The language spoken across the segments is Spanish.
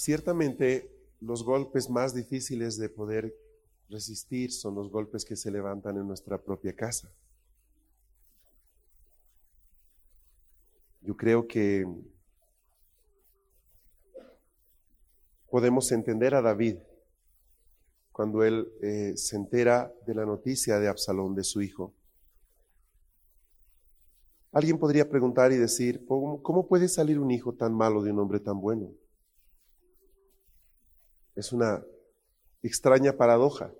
Ciertamente, los golpes más difíciles de poder resistir son los golpes que se levantan en nuestra propia casa. Yo creo que podemos entender a David cuando él eh, se entera de la noticia de Absalón, de su hijo. Alguien podría preguntar y decir, ¿cómo puede salir un hijo tan malo de un hombre tan bueno? Es una extraña paradoja,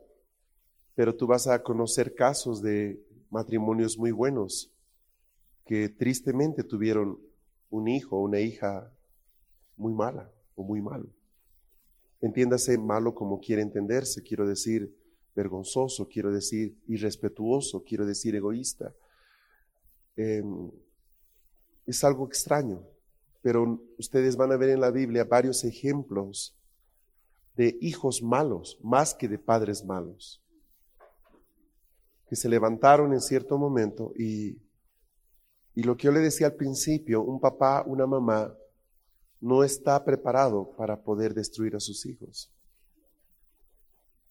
pero tú vas a conocer casos de matrimonios muy buenos que tristemente tuvieron un hijo o una hija muy mala o muy malo. Entiéndase malo como quiere entenderse, quiero decir vergonzoso, quiero decir irrespetuoso, quiero decir egoísta. Em, es algo extraño, pero ustedes van a ver en la Biblia varios ejemplos de hijos malos más que de padres malos, que se levantaron en cierto momento y, y lo que yo le decía al principio, un papá, una mamá, no está preparado para poder destruir a sus hijos.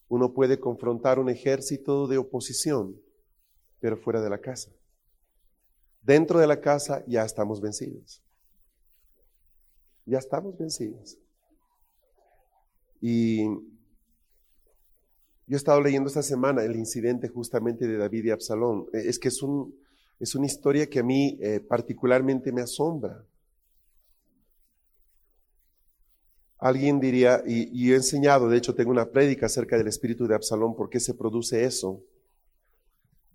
Uno puede confrontar un ejército de oposición, pero fuera de la casa. Dentro de la casa ya estamos vencidos. Ya estamos vencidos. Y yo he estado leyendo esta semana el incidente justamente de David y Absalón. Eh, es que es, un, es una historia que a mí eh, particularmente me asombra. Alguien diría, y, he enseñado, de hecho tengo una prédica acerca del espíritu de Absalón, por qué se produce eso.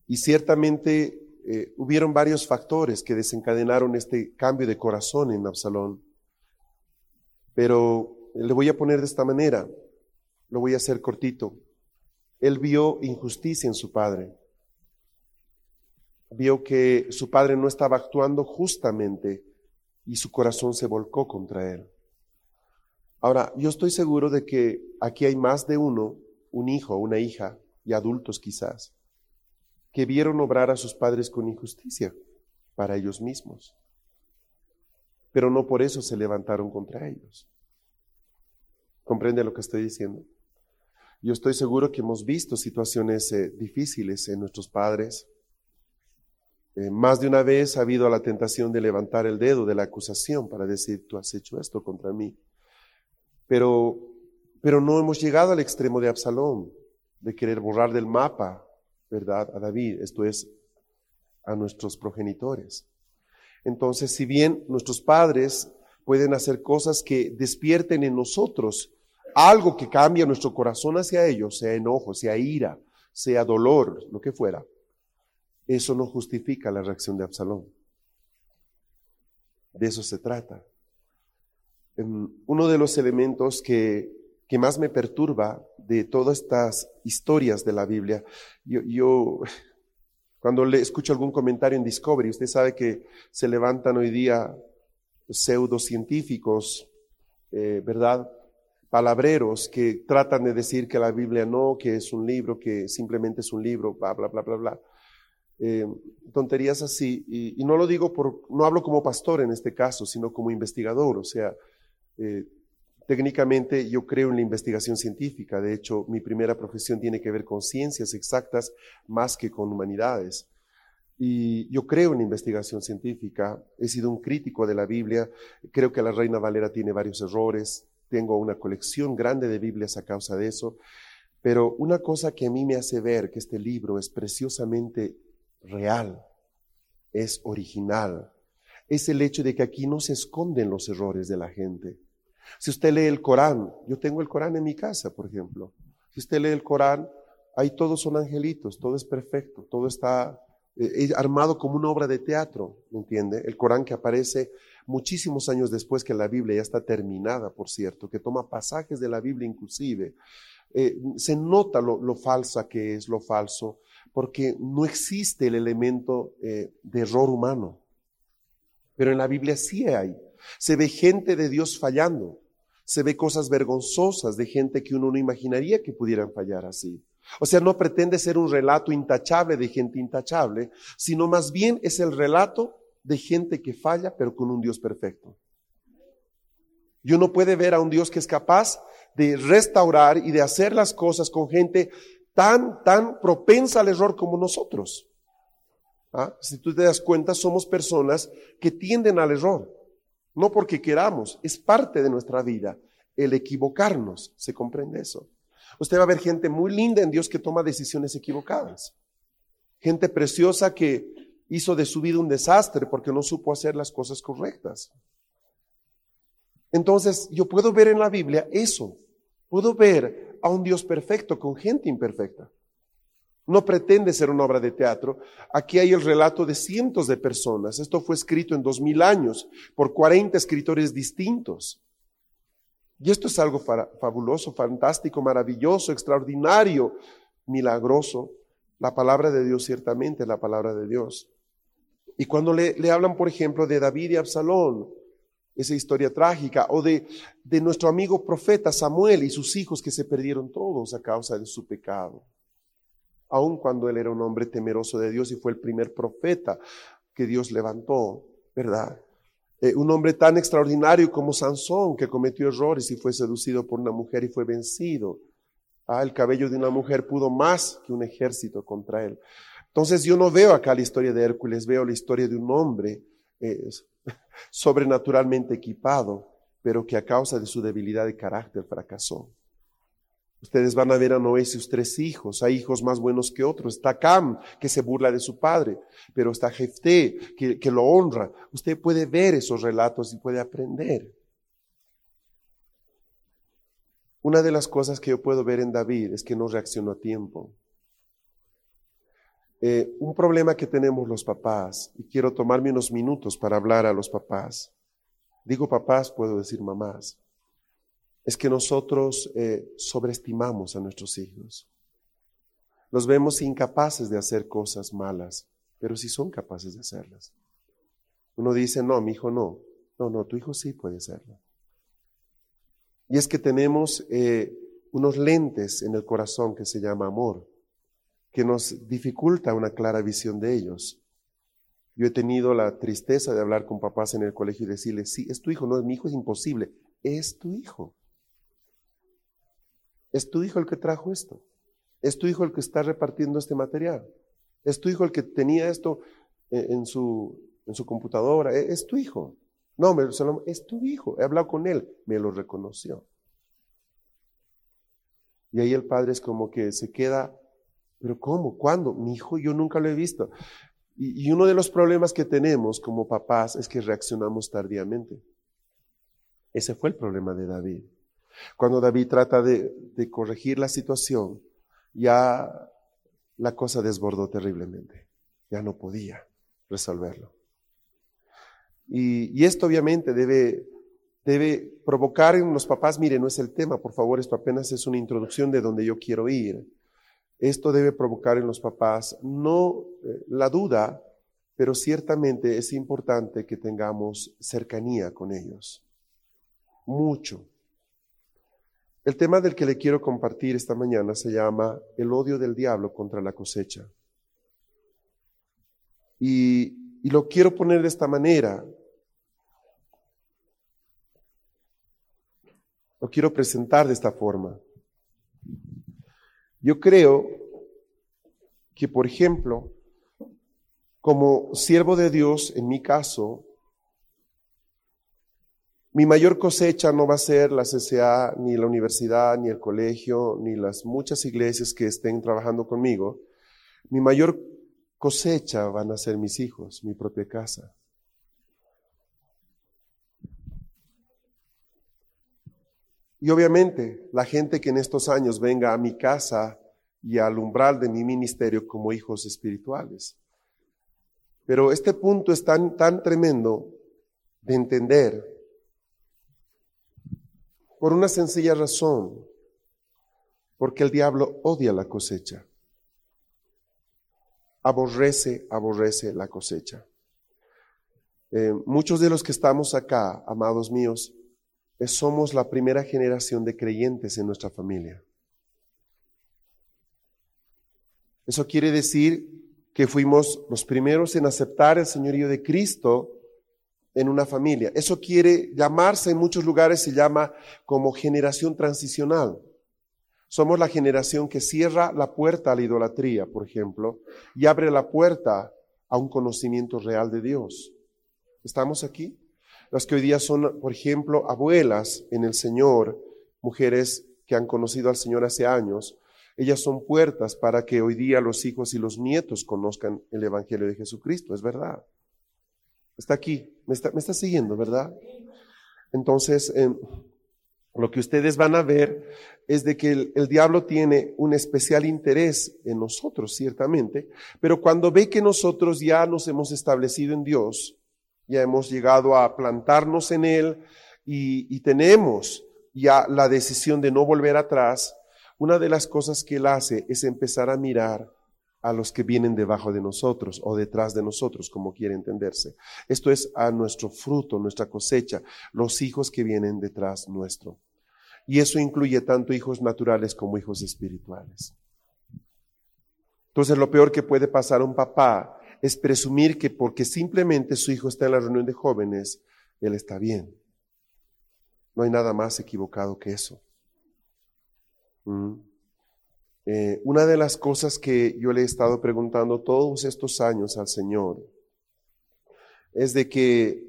Y ciertamente eh, hubieron varios factores que desencadenaron este cambio de corazón en Absalón. Pero le voy a poner de esta manera, lo voy a hacer cortito. Él vio injusticia en su padre. Vio que su padre no estaba actuando justamente y su corazón se volcó contra él. Ahora, yo estoy seguro de que aquí hay más de uno, un hijo, una hija y adultos quizás, que vieron obrar a sus padres con injusticia para ellos mismos, pero no por eso se levantaron contra ellos. ¿Comprende lo que estoy diciendo? Yo estoy seguro que hemos visto situaciones eh, difíciles en nuestros padres. Eh, más de una vez ha habido la tentación de levantar el dedo de la acusación para decir, tú has hecho esto contra mí. Pero, pero no hemos llegado al extremo de Absalón, de querer borrar del mapa, ¿verdad? A David, esto es, a nuestros progenitores. Entonces, si bien nuestros padres pueden hacer cosas que despierten en nosotros algo que cambie nuestro corazón hacia ellos, sea enojo, sea ira, sea dolor, lo que fuera, eso no justifica la reacción de Absalón. De eso se trata. Em, uno de los elementos que, que más me perturba de todas estas historias de la Biblia, yo, yo cuando le escucho algún comentario en Discovery, usted sabe que se levantan hoy día pseudocientíficos, eh, ¿verdad? Palabreros que tratan de decir que la Biblia no, que es un libro, que simplemente es un libro, bla, bla, bla, bla, bla. Eh, tonterías así. Y, no lo digo por, no hablo como pastor en este caso, sino como investigador. O sea, eh, técnicamente yo creo en la investigación científica. De hecho, mi primera profesión tiene que ver con ciencias exactas más que con humanidades. Y yo creo en investigación científica, he sido un crítico de la Biblia, creo que la Reina Valera tiene varios errores, tengo una colección grande de Biblias a causa de eso, pero una cosa que a mí me hace ver que este libro es preciosamente real, es original, es el hecho de que aquí no se esconden los errores de la gente. Si usted lee el Corán, yo tengo el Corán en mi casa, por ejemplo, si usted lee el Corán, ahí todos son angelitos, todo es perfecto, todo está eh, armado como una obra de teatro, ¿me entiende? El Corán que aparece muchísimos años después que la Biblia ya está terminada, por cierto, que toma pasajes de la Biblia inclusive, eh, se nota lo, falsa que es lo falso, porque no existe el elemento eh, de error humano. Pero en la Biblia sí hay. Se ve gente de Dios fallando. Se ve cosas vergonzosas de gente que uno no imaginaría que pudieran fallar así. O sea, no pretende ser un relato intachable de gente intachable, sino más bien es el relato de gente que falla, pero con un Dios perfecto. Y uno puede ver a un Dios que es capaz de restaurar y de hacer las cosas con gente tan, tan propensa al error como nosotros. ¿Ah? Si tú te das cuenta, somos personas que tienden al error. No porque queramos, es parte de nuestra vida el equivocarnos. ¿Se comprende eso? Usted va a ver gente muy linda en Dios que toma decisiones equivocadas. Gente preciosa que hizo de su vida un desastre porque no supo hacer las cosas correctas. Entonces, yo puedo ver en la Biblia eso. Puedo ver a un Dios perfecto con gente imperfecta. No pretende ser una obra de teatro. Aquí hay el relato de cientos de personas. Esto fue escrito en dos mil años por 40 escritores distintos. Y esto es algo fabuloso, fantástico, maravilloso, extraordinario, milagroso. La palabra de Dios ciertamente es la palabra de Dios. Y cuando le, hablan, por ejemplo, de David y Absalón, esa historia trágica, o de, de nuestro amigo profeta Samuel y sus hijos que se perdieron todos a causa de su pecado, aun cuando él era un hombre temeroso de Dios y fue el primer profeta que Dios levantó, ¿verdad? Eh, un hombre tan extraordinario como Sansón, que cometió errores y fue seducido por una mujer y fue vencido. Ah, el cabello de una mujer pudo más que un ejército contra él. Entonces yo no veo acá la historia de Hércules, veo la historia de un hombre eh, sobrenaturalmente equipado, pero que a causa de su debilidad de carácter fracasó. Ustedes van a ver a Noé y sus tres hijos. Hay hijos más buenos que otros. Está Cam, que se burla de su padre, pero está Jefté, que, que lo honra. Usted puede ver esos relatos y puede aprender. Una de las cosas que yo puedo ver en David es que no reaccionó a tiempo. Eh, un problema que tenemos los papás, y quiero tomarme unos minutos para hablar a los papás. Digo papás, puedo decir mamás es que nosotros eh, sobreestimamos a nuestros hijos. Los vemos incapaces de hacer cosas malas, pero sí son capaces de hacerlas. Uno dice, no, mi hijo no. No, no, tu hijo sí puede hacerlo. Y es que tenemos eh, unos lentes en el corazón que se llama amor, que nos dificulta una clara visión de ellos. Yo he tenido la tristeza de hablar con papás en el colegio y decirles, sí, es tu hijo, no, mi hijo es imposible, es tu hijo. Es tu hijo el que trajo esto. Es tu hijo el que está repartiendo este material. Es tu hijo el que tenía esto en su, en su computadora. E, es tu hijo. No, es tu hijo. He hablado con él. Me lo reconoció. Y ahí el padre es como que se queda, pero ¿cómo? ¿Cuándo? Mi hijo yo nunca lo he visto. Y, y uno de los problemas que tenemos como papás es que reaccionamos tardíamente. Ese fue el problema de David. Cuando David trata de, corregir la situación, ya la cosa desbordó terriblemente. Ya no podía resolverlo. Y, esto obviamente debe, debe provocar en los papás, mire, no es el tema, por favor, esto apenas es una introducción de donde yo quiero ir. Esto debe provocar en los papás no eh, la duda, pero ciertamente es importante que tengamos cercanía con ellos. Mucho. El tema del que le quiero compartir esta mañana se llama el odio del diablo contra la cosecha. Y, lo quiero poner de esta manera. Lo quiero presentar de esta forma. Yo creo que, por ejemplo, como siervo de Dios, en mi caso, mi mayor cosecha no va a ser la CCA, ni la universidad, ni el colegio, ni las muchas iglesias que estén trabajando conmigo. Mi mayor cosecha van a ser mis hijos, mi propia casa. Y obviamente la gente que en estos años venga a mi casa y al umbral de mi ministerio como hijos espirituales. Pero este punto es tan, tan tremendo de entender por una sencilla razón, porque el diablo odia la cosecha. Aborrece, aborrece la cosecha. Eh, muchos de los que estamos acá, amados míos, somos la primera generación de creyentes en nuestra familia. Eso quiere decir que fuimos los primeros en aceptar el señorío de Cristo en una familia. Eso quiere llamarse en muchos lugares, se llama como generación transicional. Somos la generación que cierra la puerta a la idolatría, por ejemplo, y abre la puerta a un conocimiento real de Dios. ¿Estamos aquí? Las que hoy día son, por ejemplo, abuelas en el Señor, mujeres que han conocido al Señor hace años, ellas son puertas para que hoy día los hijos y los nietos conozcan el Evangelio de Jesucristo, es verdad. Está aquí, me está, me siguiendo, ¿verdad? Entonces, lo que ustedes van a ver es de que el, diablo tiene un especial interés en nosotros, ciertamente, pero cuando ve que nosotros ya nos hemos establecido en Dios, ya hemos llegado a plantarnos en Él y, tenemos ya la decisión de no volver atrás, una de las cosas que Él hace es empezar a mirar a los que vienen debajo de nosotros o detrás de nosotros, como quiere entenderse. Esto es a nuestro fruto, nuestra cosecha, los hijos que vienen detrás nuestro. Y eso incluye tanto hijos naturales como hijos espirituales. Entonces lo peor que puede pasar a un papá es presumir que porque simplemente su hijo está en la reunión de jóvenes, él está bien. No hay nada más equivocado que eso. Mm. Eh, una de las cosas que yo le he estado preguntando todos estos años al Señor es de que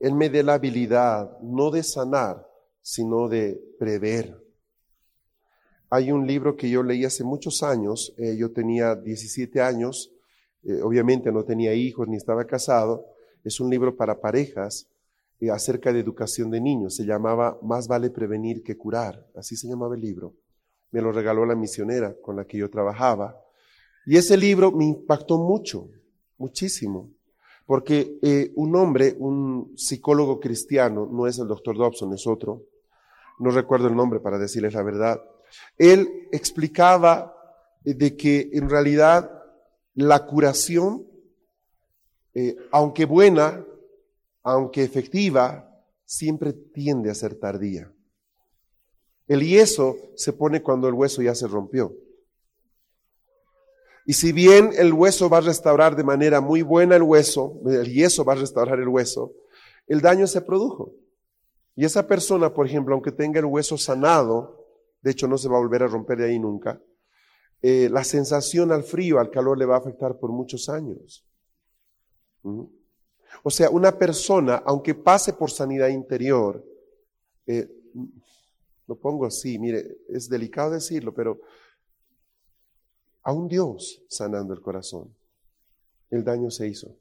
Él me dé la habilidad no de sanar, sino de prever. Hay un libro que yo leí hace muchos años, eh, yo tenía 17 años, eh, obviamente no tenía hijos ni estaba casado, es un libro para parejas eh, acerca de educación de niños, se llamaba Más vale prevenir que curar, así se llamaba el libro. Me lo regaló la misionera con la que yo trabajaba. Y ese libro me impactó mucho, muchísimo, porque eh, un hombre, un psicólogo cristiano, no es el doctor Dobson, es otro, no recuerdo el nombre para decirles la verdad, él explicaba de que en realidad la curación, eh, aunque buena, aunque efectiva, siempre tiende a ser tardía. El yeso se pone cuando el hueso ya se rompió. Y si bien el hueso va a restaurar de manera muy buena el hueso, el yeso va a restaurar el hueso, el daño se produjo. Y esa persona, por ejemplo, aunque tenga el hueso sanado, de hecho no se va a volver a romper de ahí nunca, eh, la sensación al frío, al calor le va a afectar por muchos años. ¿Mm? O sea, una persona, aunque pase por sanidad interior, eh, lo pongo así, mire, es delicado decirlo, pero a un Dios sanando el corazón, el daño se hizo.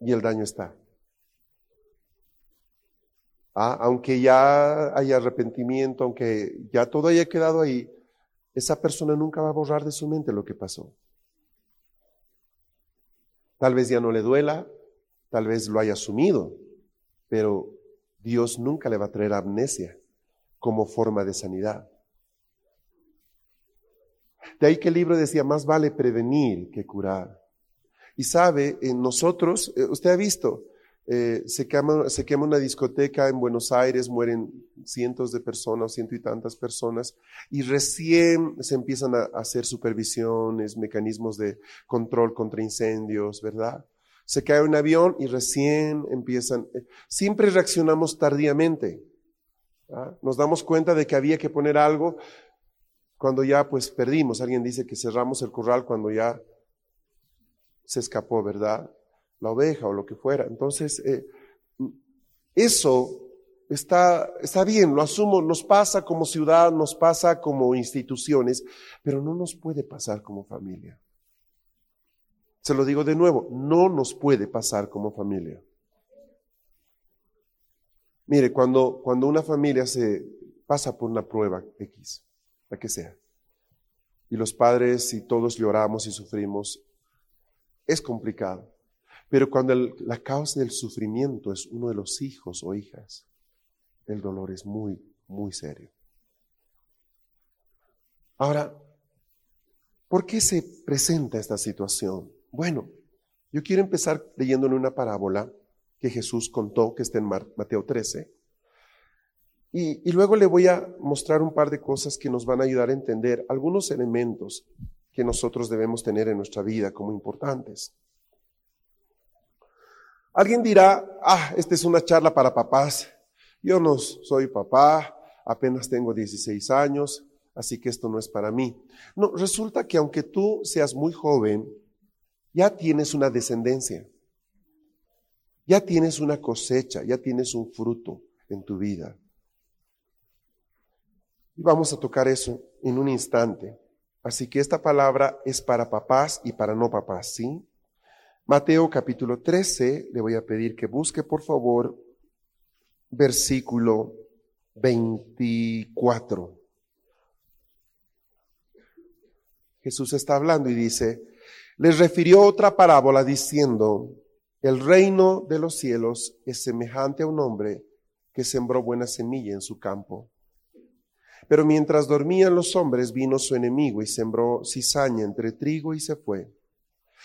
Y el daño está. Ah, aunque ya haya arrepentimiento, aunque ya todo haya quedado ahí, esa persona nunca va a borrar de su mente lo que pasó. Tal vez ya no le duela, tal vez lo haya asumido, pero Dios nunca le va a traer amnesia como forma de sanidad. De ahí que el libro decía, más vale prevenir que curar. Y sabe, en nosotros, eh, usted ha visto, eh, se, quema, una discoteca en Buenos Aires, mueren cientos de personas, ciento y tantas personas, y recién se empiezan a hacer supervisiones, mecanismos de control contra incendios, ¿verdad? Se cae un avión y recién empiezan. Eh, siempre reaccionamos tardíamente. Nos damos cuenta de que había que poner algo cuando ya pues perdimos. Alguien dice que cerramos el corral cuando ya se escapó, ¿verdad? La oveja o lo que fuera. Entonces, eh, eso está, está bien, lo asumo, nos pasa como ciudad, nos pasa como instituciones, pero no nos puede pasar como familia. Se lo digo de nuevo, no nos puede pasar como familia. Mire, cuando, cuando una familia se pasa por una prueba X, la que sea, y los padres y todos lloramos y sufrimos, es complicado. Pero cuando la causa del sufrimiento es uno de los hijos o hijas, el dolor es muy, muy serio. Ahora, ¿por qué se presenta esta situación? Bueno, yo quiero empezar leyéndole una parábola que Jesús contó, que está en Mateo 13. Y, luego le voy a mostrar un par de cosas que nos van a ayudar a entender algunos elementos que nosotros debemos tener en nuestra vida como importantes. Alguien dirá, ah, esta es una charla para papás. Yo no soy papá, apenas tengo 16 años, así que esto no es para mí. No, resulta que aunque tú seas muy joven, ya tienes una descendencia, ya tienes una cosecha, ya tienes un fruto en tu vida. Y vamos a tocar eso en un instante. Así que esta palabra es para papás y para no papás, ¿sí? Mateo capítulo 13, le voy a pedir que busque por favor versículo 24. Jesús está hablando y dice, les refirió otra parábola diciendo, el reino de los cielos es semejante a un hombre que sembró buena semilla en su campo. Pero mientras dormían los hombres vino su enemigo y sembró cizaña entre trigo y se fue.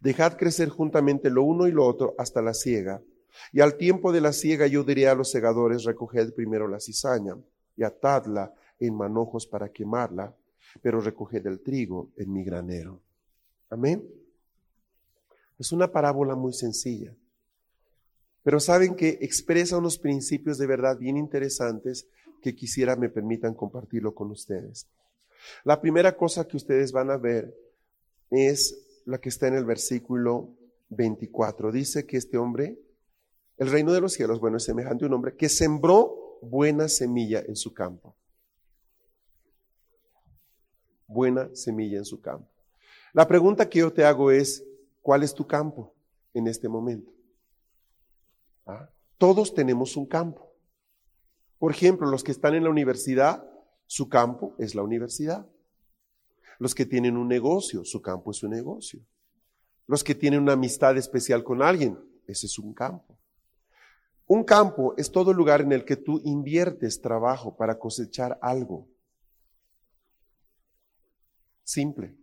Dejad crecer juntamente lo uno y lo otro hasta la siega. Y al tiempo de la siega yo diré a los segadores, recoged primero la cizaña y atadla en manojos para quemarla, pero recoged el trigo en mi granero. Amén. Es una parábola muy sencilla, pero saben que expresa unos principios de verdad bien interesantes que quisiera me permitan compartirlo con ustedes. La primera cosa que ustedes van a ver es la que está en el versículo 24. Dice que este hombre, el reino de los cielos, bueno, es semejante a un hombre que sembró buena semilla en su campo. Buena semilla en su campo. La pregunta que yo te hago es, ¿cuál es tu campo en este momento? ¿Ah? Todos tenemos un campo. Por ejemplo, los que están en la universidad, su campo es la universidad. Los que tienen un negocio, su campo es su negocio. Los que tienen una amistad especial con alguien, ese es un campo. Un campo es todo lugar en el que tú inviertes trabajo para cosechar algo. Simple.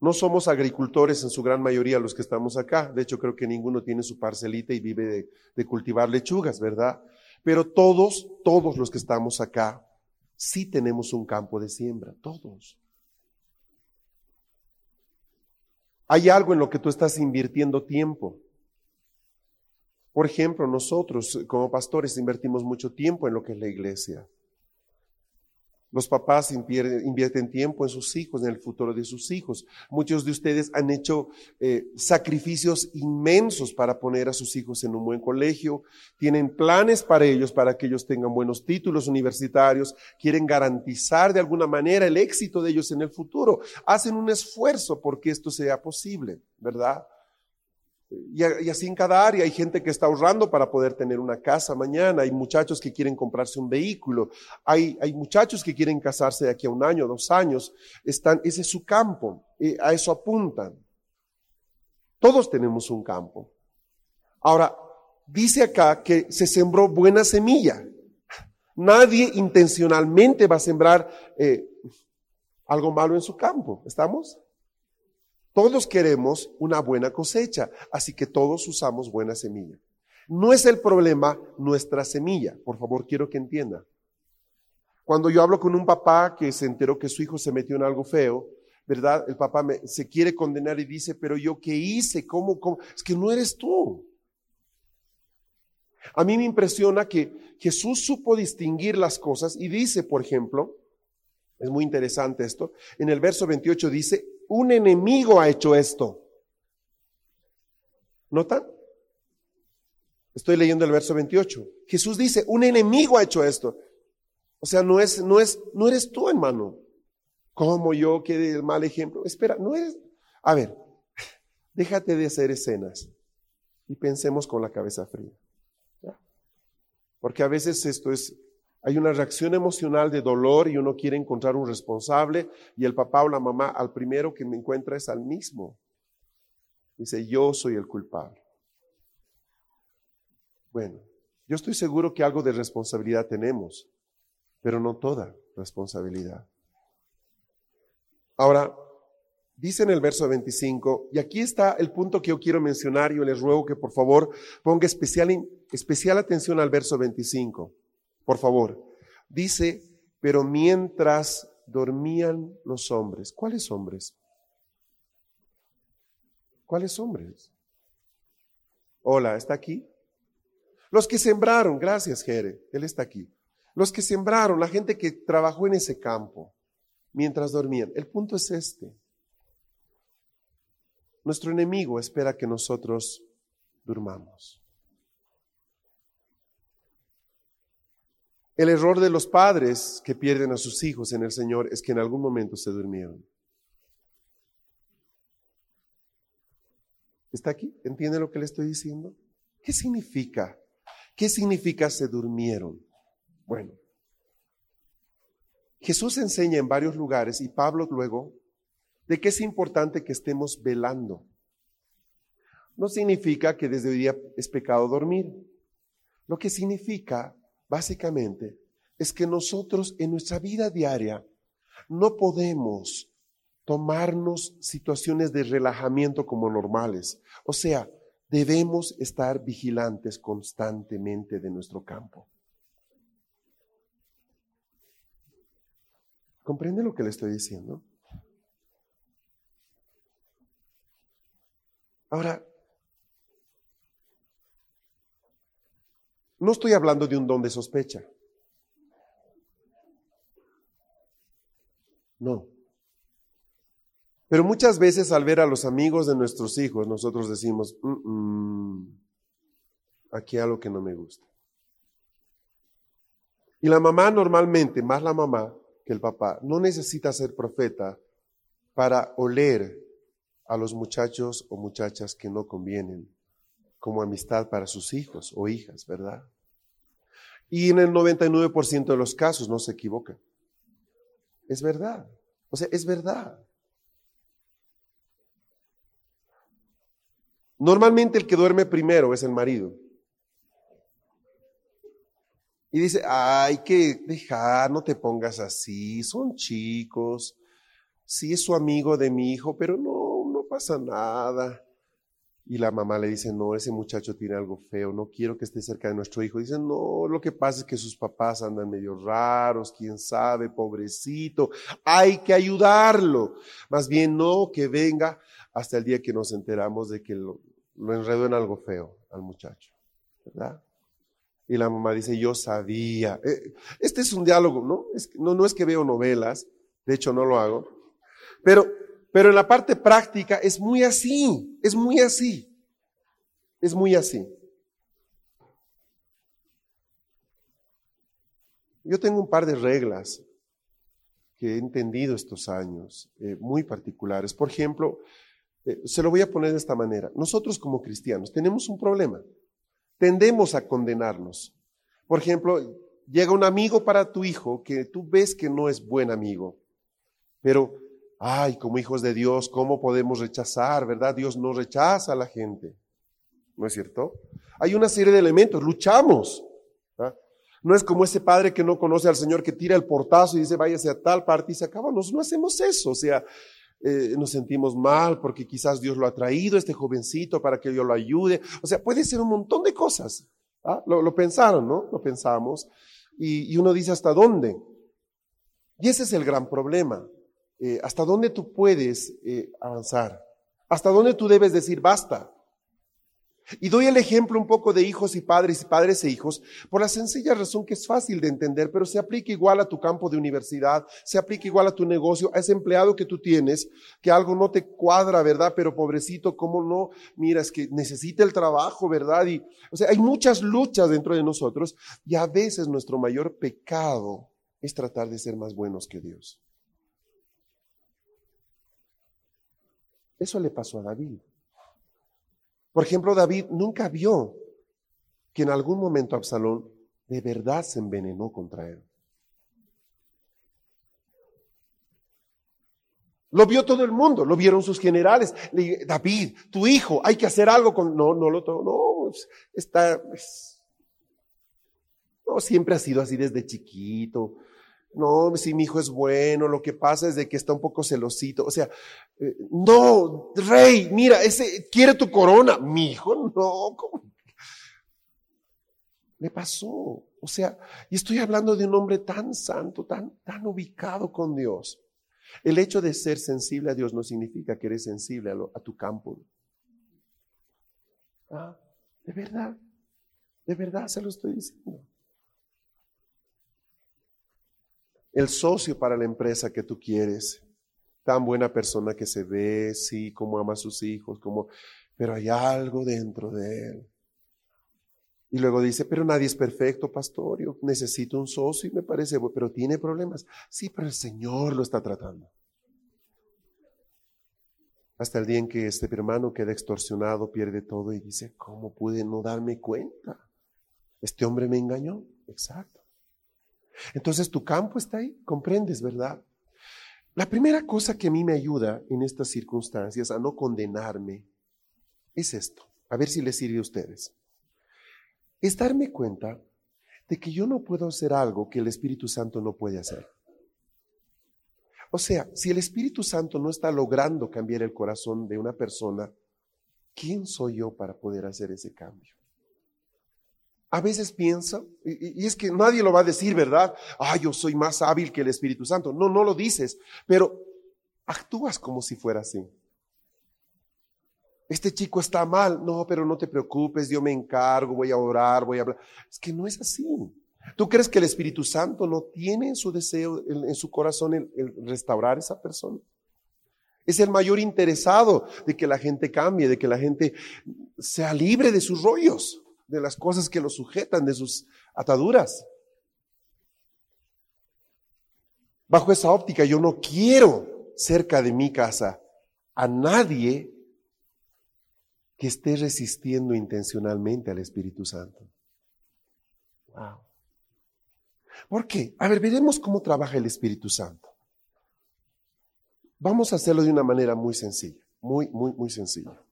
No somos agricultores en su gran mayoría los que estamos acá. De hecho, creo que ninguno tiene su parcelita y vive de, cultivar lechugas, ¿verdad? Pero todos, todos los que estamos acá, sí tenemos un campo de siembra, todos. Hay algo en lo que tú estás invirtiendo tiempo. Por ejemplo, nosotros como pastores invertimos mucho tiempo en lo que es la iglesia. Los papás invierten tiempo en sus hijos, en el futuro de sus hijos. Muchos de ustedes han hecho eh, sacrificios inmensos para poner a sus hijos en un buen colegio. Tienen planes para ellos, para que ellos tengan buenos títulos universitarios. Quieren garantizar de alguna manera el éxito de ellos en el futuro. Hacen un esfuerzo porque esto sea posible, ¿verdad? Y, así en cada área hay gente que está ahorrando para poder tener una casa mañana, hay muchachos que quieren comprarse un vehículo, hay, hay muchachos que quieren casarse de aquí a un año, dos años, están, ese es su campo, eh, a eso apuntan. Todos tenemos un campo. Ahora, dice acá que se sembró buena semilla. Nadie intencionalmente va a sembrar eh, algo malo en su campo, ¿estamos? Todos queremos una buena cosecha, así que todos usamos buena semilla. No es el problema nuestra semilla, por favor quiero que entienda. Cuando yo hablo con un papá que se enteró que su hijo se metió en algo feo, ¿verdad? El papá se quiere condenar y dice, pero yo qué hice, ¿Cómo, ¿cómo? Es que no eres tú. A mí me impresiona que Jesús supo distinguir las cosas y dice, por ejemplo, es muy interesante esto, en el verso 28 dice, un enemigo ha hecho esto. ¿Notan? Estoy leyendo el verso 28. Jesús dice, un enemigo ha hecho esto. O sea, no es, no es, no eres tú, hermano. Como yo que el mal ejemplo. Espera, no eres. A ver, déjate de hacer escenas y pensemos con la cabeza fría. Porque a veces esto es, hay una reacción emocional de dolor y uno quiere encontrar un responsable y el papá o la mamá al primero que me encuentra es al mismo. Dice, yo soy el culpable. Bueno, yo estoy seguro que algo de responsabilidad tenemos, pero no toda responsabilidad. Ahora, dice en el verso 25, y aquí está el punto que yo quiero mencionar, yo les ruego que por favor ponga especial, especial atención al verso 25, por favor. Dice, pero mientras dormían los hombres, ¿cuáles hombres? ¿Cuáles hombres? Hola, ¿está aquí? Los que sembraron, gracias Jere, él está aquí. Los que sembraron, la gente que trabajó en ese campo mientras dormían. El punto es este. Nuestro enemigo espera que nosotros durmamos. El error de los padres que pierden a sus hijos en el Señor es que en algún momento se durmieron. ¿Está aquí? ¿Entiende lo que le estoy diciendo? ¿Qué significa ¿Qué significa se durmieron? Bueno, Jesús enseña en varios lugares y Pablo luego de que es importante que estemos velando. No significa que desde hoy día es pecado dormir. Lo que significa, básicamente, es que nosotros en nuestra vida diaria no podemos tomarnos situaciones de relajamiento como normales. O sea, debemos estar vigilantes constantemente de nuestro campo. ¿Comprende lo que le estoy diciendo? Ahora, no estoy hablando de un don de sospecha. No. Pero muchas veces al ver a los amigos de nuestros hijos, nosotros decimos, aquí hay algo que no me gusta. Y la mamá normalmente, más la mamá que el papá, no necesita ser profeta para oler a los muchachos o muchachas que no convienen como amistad para sus hijos o hijas, ¿verdad? Y en el 99% de los casos no se equivoca. Es verdad. O sea, es verdad. Normalmente el que duerme primero es el marido. Y dice, hay que dejar, no te pongas así, son chicos, sí es su amigo de mi hijo, pero no, no pasa nada. Y la mamá le dice, no, ese muchacho tiene algo feo, no quiero que esté cerca de nuestro hijo. Dice, no, lo que pasa es que sus papás andan medio raros, quién sabe, pobrecito, hay que ayudarlo. Más bien no, que venga hasta el día que nos enteramos de que lo, enredó en algo feo al muchacho, ¿verdad? Y la mamá dice, yo sabía. Eh, este es un diálogo, ¿no? ¿no? No es que veo novelas, de hecho no lo hago, pero, pero en la parte práctica es muy así, es muy así, es muy así. Yo tengo un par de reglas que he entendido estos años, eh, muy particulares. Por ejemplo, eh, se lo voy a poner de esta manera. Nosotros como cristianos tenemos un problema. Tendemos a condenarnos. Por ejemplo, llega un amigo para tu hijo que tú ves que no es buen amigo, pero, ay, como hijos de Dios, ¿cómo podemos rechazar, verdad? Dios no rechaza a la gente. ¿No es cierto? Hay una serie de elementos, luchamos. No es como ese padre que no conoce al Señor que tira el portazo y dice váyase a tal parte y se acaba. No hacemos eso. O sea, eh, nos sentimos mal porque quizás Dios lo ha traído, este jovencito, para que Dios lo ayude. O sea, puede ser un montón de cosas. ¿ah? Lo, pensaron, ¿no? Lo pensamos. Y, uno dice, ¿hasta dónde? Y ese es el gran problema. Eh, ¿Hasta dónde tú puedes eh, avanzar? ¿Hasta dónde tú debes decir basta? Y doy el ejemplo un poco de hijos y padres y padres e hijos por la sencilla razón que es fácil de entender, pero se aplica igual a tu campo de universidad, se aplica igual a tu negocio, a ese empleado que tú tienes, que algo no te cuadra, ¿verdad? Pero pobrecito, ¿cómo no? Mira, es que necesita el trabajo, ¿verdad? Y, o sea, hay muchas luchas dentro de nosotros y a veces nuestro mayor pecado es tratar de ser más buenos que Dios. Eso le pasó a David. Por ejemplo, David nunca vio que en algún momento Absalón de verdad se envenenó contra él. Lo vio todo el mundo, lo vieron sus generales. Le David, tu hijo, hay que hacer algo con... No, no lo no, pues, está... No, siempre ha sido así desde chiquito. No, si mi hijo es bueno, lo que pasa es de que está un poco celosito. O sea, eh, no, rey, mira, ese quiere tu corona. Mi hijo, no. ¿cómo? Le pasó. O sea, y estoy hablando de un hombre tan santo, tan, tan ubicado con Dios. El hecho de ser sensible a Dios no significa que eres sensible a, a tu campo. Ah, de verdad, de verdad se lo estoy diciendo. El socio para la empresa que tú quieres. Tan buena persona que se ve, sí, como ama a sus hijos, como, pero hay algo dentro de él. Y luego dice, pero nadie es perfecto, pastor, yo necesito un socio y me parece, pero tiene problemas. Sí, pero el Señor lo está tratando. Hasta el día en que este hermano queda extorsionado, pierde todo y dice, ¿cómo pude no darme cuenta? Este hombre me engañó. Exacto. Entonces tu campo está ahí, comprendes, ¿verdad? La primera cosa que a mí me ayuda en estas circunstancias a no condenarme es esto. A ver si les sirve a ustedes. Es darme cuenta de que yo no puedo hacer algo que el Espíritu Santo no puede hacer. O sea, si el Espíritu Santo no está logrando cambiar el corazón de una persona, ¿quién soy yo para poder hacer ese cambio? A veces pienso, y, es que nadie lo va a decir, ¿verdad? Ah, yo soy más hábil que el Espíritu Santo. No, no lo dices, pero actúas como si fuera así. Este chico está mal, no, pero no te preocupes, yo me encargo, voy a orar, voy a hablar. Es que no es así. ¿Tú crees que el Espíritu Santo no tiene en su deseo, en, su corazón, el, el restaurar a esa persona? Es el mayor interesado de que la gente cambie, de que la gente sea libre de sus rollos de las cosas que lo sujetan, de sus ataduras. Bajo esa óptica, yo no quiero cerca de mi casa a nadie que esté resistiendo intencionalmente al Espíritu Santo. Wow. ¿Por qué? A ver, veremos cómo trabaja el Espíritu Santo. Vamos a hacerlo de una manera muy sencilla, muy, muy, muy sencilla.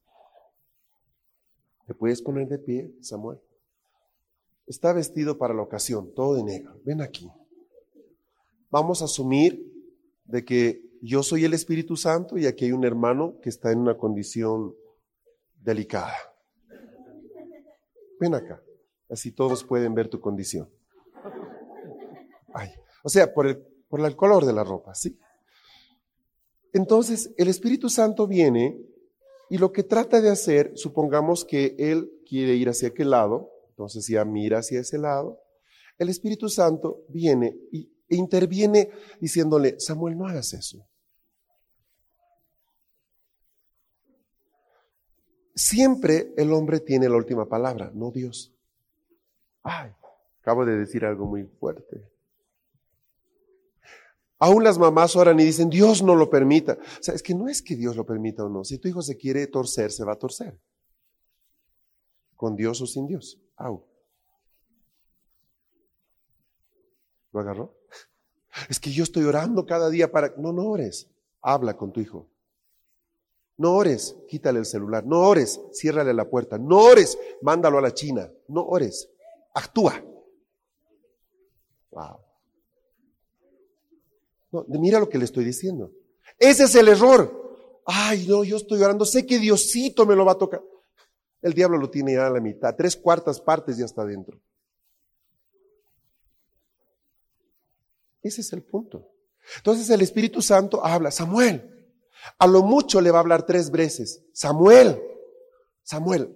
¿Te puedes poner de pie, Samuel? Está vestido para la ocasión, todo de negro. Ven aquí. Vamos a asumir de que yo soy el Espíritu Santo y aquí hay un hermano que está en una condición delicada. Ven acá, así todos pueden ver tu condición. Ay, o sea, por el, por el color de la ropa, ¿sí? Entonces, el Espíritu Santo viene y lo que trata de hacer, supongamos que él quiere ir hacia aquel lado, entonces ya mira hacia ese lado, el Espíritu Santo viene e interviene diciéndole, Samuel, no hagas eso. Siempre el hombre tiene la última palabra, no Dios. Ay, acabo de decir algo muy fuerte. Aún las mamás oran y dicen, Dios no lo permita. O sea, es que no es que Dios lo permita o no. Si tu hijo se quiere torcer, se va a torcer. Con Dios o sin Dios. Au. ¿Lo agarró? Es que yo estoy orando cada día para... No, no ores. Habla con tu hijo. No ores, quítale el celular. No ores, ciérrale la puerta. No ores, mándalo a la China. No ores, actúa. Wow. No, mira lo que le estoy diciendo. Ese es el error. Ay, no, yo estoy orando, sé que Diosito me lo va a tocar. El diablo lo tiene ya a la mitad, tres cuartas partes ya está dentro. Ese es el punto. Entonces el Espíritu Santo habla, Samuel, a lo mucho le va a hablar tres veces, Samuel, Samuel,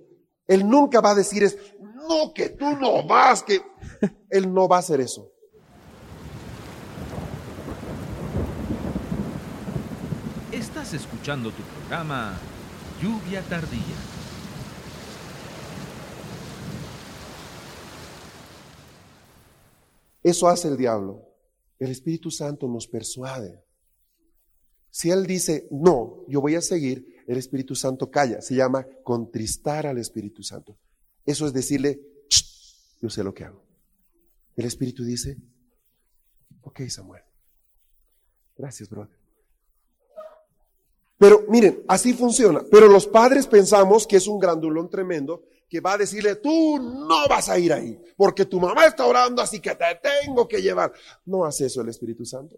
Él nunca va a decir es, no, que tú no vas, que Él no va a hacer eso. Estás escuchando tu programa Lluvia Tardía. Eso hace el diablo. El Espíritu Santo nos persuade. Si Él dice, no, yo voy a seguir, el Espíritu Santo calla. Se llama contristar al Espíritu Santo. Eso es decirle, yo sé lo que hago. El Espíritu dice, ok Samuel. Gracias, brother. Pero miren, así funciona. Pero los padres pensamos que es un grandulón tremendo que va a decirle, tú no vas a ir ahí, porque tu mamá está orando, así que te tengo que llevar. No hace eso el Espíritu Santo.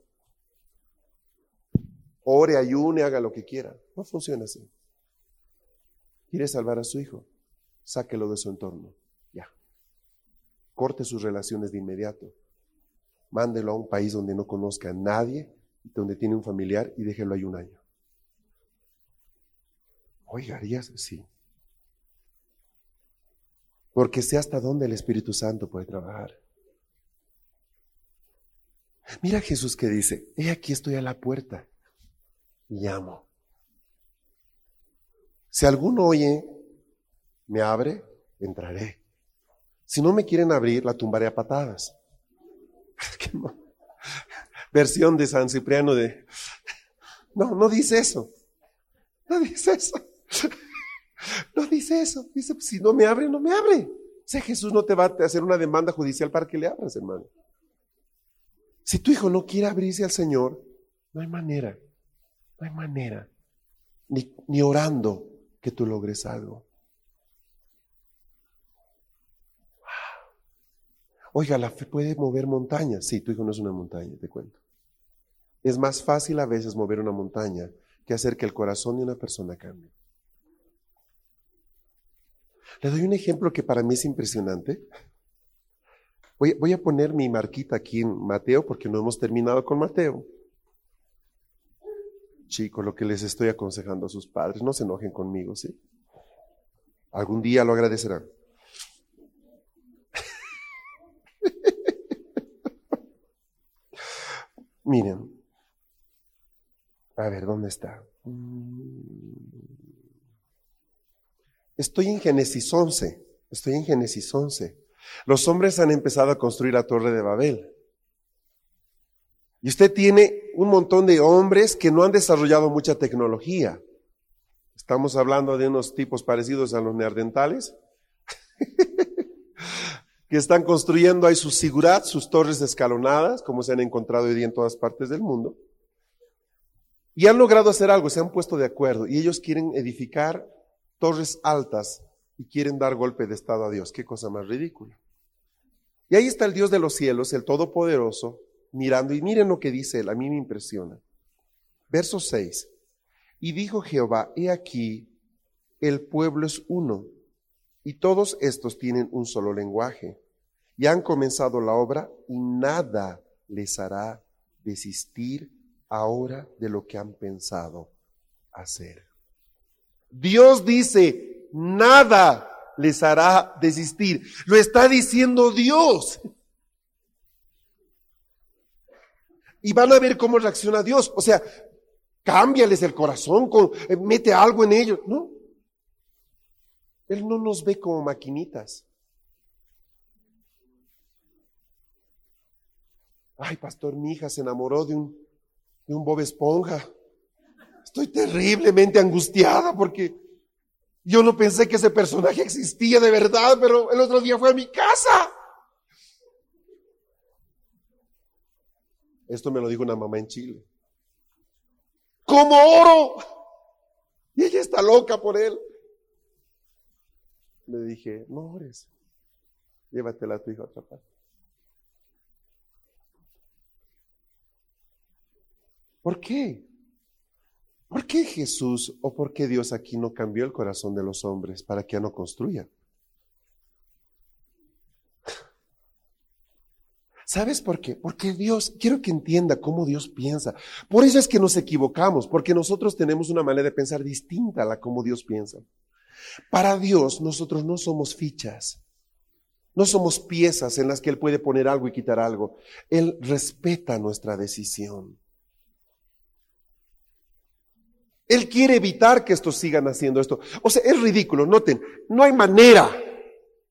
Ore, ayune, haga lo que quiera. No funciona así. ¿Quiere salvar a su hijo? Sáquelo de su entorno. Ya. Corte sus relaciones de inmediato. Mándelo a un país donde no conozca a nadie, donde tiene un familiar y déjelo ahí un año. Oiga, ¿harías? Sí. Porque sé hasta dónde el Espíritu Santo puede trabajar. Mira Jesús que dice, he aquí estoy a la puerta llamo. Si alguno oye, me abre, entraré. Si no me quieren abrir, la tumbaré a patadas. Versión de San Cipriano de... No, no dice eso. No dice eso. No dice eso. Dice, si no me abre, no me abre. Si Jesús no te va a hacer una demanda judicial para que le abras, hermano. Si tu hijo no quiere abrirse al Señor, no hay manera. No hay manera, ni, ni orando, que tú logres algo. Oiga, la fe puede mover montañas. Sí, tu hijo no es una montaña, te cuento. Es más fácil a veces mover una montaña que hacer que el corazón de una persona cambie. Le doy un ejemplo que para mí es impresionante. Voy, a poner mi marquita aquí en Mateo porque no hemos terminado con Mateo. Chicos, lo que les estoy aconsejando a sus padres, no se enojen conmigo, ¿sí? Algún día lo agradecerán. Miren, a ver, ¿dónde está? Estoy en Génesis 11, estoy en Génesis 11. Los hombres han empezado a construir la torre de Babel. Y usted tiene un montón de hombres que no han desarrollado mucha tecnología. Estamos hablando de unos tipos parecidos a los neandertales, que están construyendo ahí sus sigurats, sus torres escalonadas, como se han encontrado hoy día en todas partes del mundo. Y han logrado hacer algo, se han puesto de acuerdo y ellos quieren edificar torres altas y quieren dar golpe de estado a Dios. Qué cosa más ridícula. Y ahí está el Dios de los cielos, el Todopoderoso, mirando y miren lo que dice él, a mí me impresiona. Verso 6. Y dijo Jehová, he aquí, el pueblo es uno, y todos estos tienen un solo lenguaje, y han comenzado la obra, y nada les hará desistir ahora de lo que han pensado hacer. Dios dice, nada les hará desistir. Lo está diciendo Dios. y van a ver cómo reacciona Dios. O sea, cámbiales el corazón, con, eh, mete algo en ellos. No. Él no nos ve como maquinitas. Ay, pastor, mi hija se enamoró de un, de un Bob Esponja. Estoy terriblemente angustiada porque yo no pensé que ese personaje existía de verdad, pero el otro día fue a mi casa. Esto me lo dijo una mamá en Chile. Como oro. Y ella está loca por él. Le dije, no ores. Llévatela a tu hija a otra parte. ¿Por qué? ¿Por qué Jesús o por qué Dios aquí no cambió el corazón de los hombres para que ya no construyan? ¿Sabes por qué? Porque Dios, quiero que entienda cómo Dios piensa. Por eso es que nos equivocamos, porque nosotros tenemos una manera de pensar distinta a la como Dios piensa. Para Dios nosotros no somos fichas, no somos piezas en las que Él puede poner algo y quitar algo. Él respeta nuestra decisión. Él quiere evitar que estos sigan haciendo esto. O sea, es ridículo, noten, no hay manera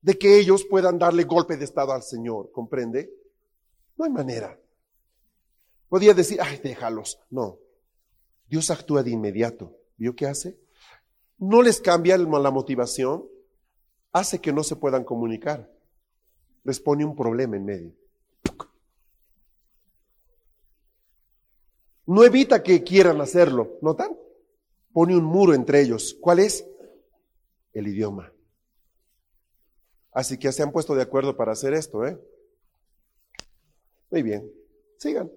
de que ellos puedan darle golpe de estado al Señor, ¿comprende? No hay manera. Podía decir, ay, déjalos. No. Dios actúa de inmediato. ¿Vio qué hace? No les cambia la motivación, hace que no se puedan comunicar. Les pone un problema en medio. No evita que quieran hacerlo, ¿notan? Pone un muro entre ellos. ¿Cuál es? El idioma. Así que se han puesto de acuerdo para hacer esto, ¿eh? Muy bien, sigan.